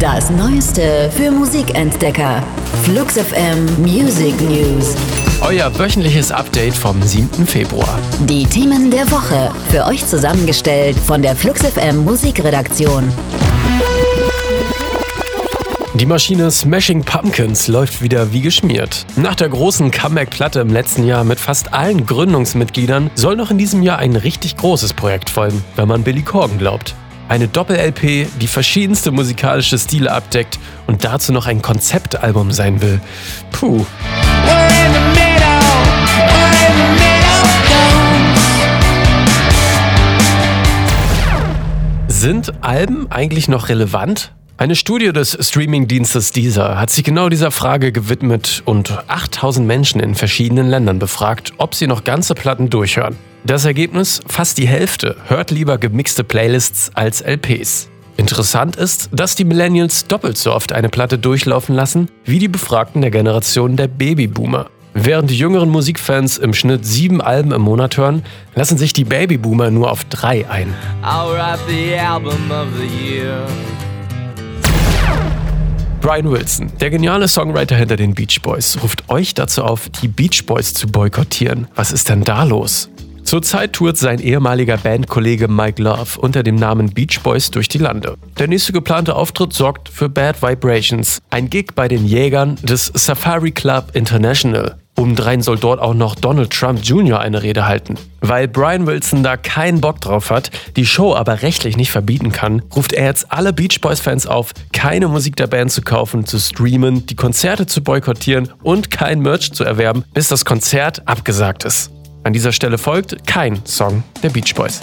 Das Neueste für Musikentdecker. Flux FM Music News. Euer wöchentliches Update vom 7. Februar. Die Themen der Woche. Für euch zusammengestellt von der Flux FM Musikredaktion. Die Maschine Smashing Pumpkins läuft wieder wie geschmiert. Nach der großen Comeback-Platte im letzten Jahr mit fast allen Gründungsmitgliedern soll noch in diesem Jahr ein richtig großes Projekt folgen, wenn man Billy Corgan glaubt. Eine Doppel-LP, die verschiedenste musikalische Stile abdeckt und dazu noch ein Konzeptalbum sein will. Puh. Sind Alben eigentlich noch relevant? Eine Studie des Streamingdienstes Deezer hat sich genau dieser Frage gewidmet und 8000 Menschen in verschiedenen Ländern befragt, ob sie noch ganze Platten durchhören. Das Ergebnis? Fast die Hälfte hört lieber gemixte Playlists als LPs. Interessant ist, dass die Millennials doppelt so oft eine Platte durchlaufen lassen wie die Befragten der Generation der Babyboomer. Während die jüngeren Musikfans im Schnitt sieben Alben im Monat hören, lassen sich die Babyboomer nur auf drei ein. Brian Wilson, der geniale Songwriter hinter den Beach Boys, ruft euch dazu auf, die Beach Boys zu boykottieren. Was ist denn da los? Zurzeit tourt sein ehemaliger Bandkollege Mike Love unter dem Namen Beach Boys durch die Lande. Der nächste geplante Auftritt sorgt für Bad Vibrations, ein Gig bei den Jägern des Safari Club International. Obendrein soll dort auch noch Donald Trump Jr. eine Rede halten. Weil Brian Wilson da keinen Bock drauf hat, die Show aber rechtlich nicht verbieten kann, ruft er jetzt alle Beach Boys-Fans auf, keine Musik der Band zu kaufen, zu streamen, die Konzerte zu boykottieren und kein Merch zu erwerben, bis das Konzert abgesagt ist. An dieser Stelle folgt kein Song der Beach Boys.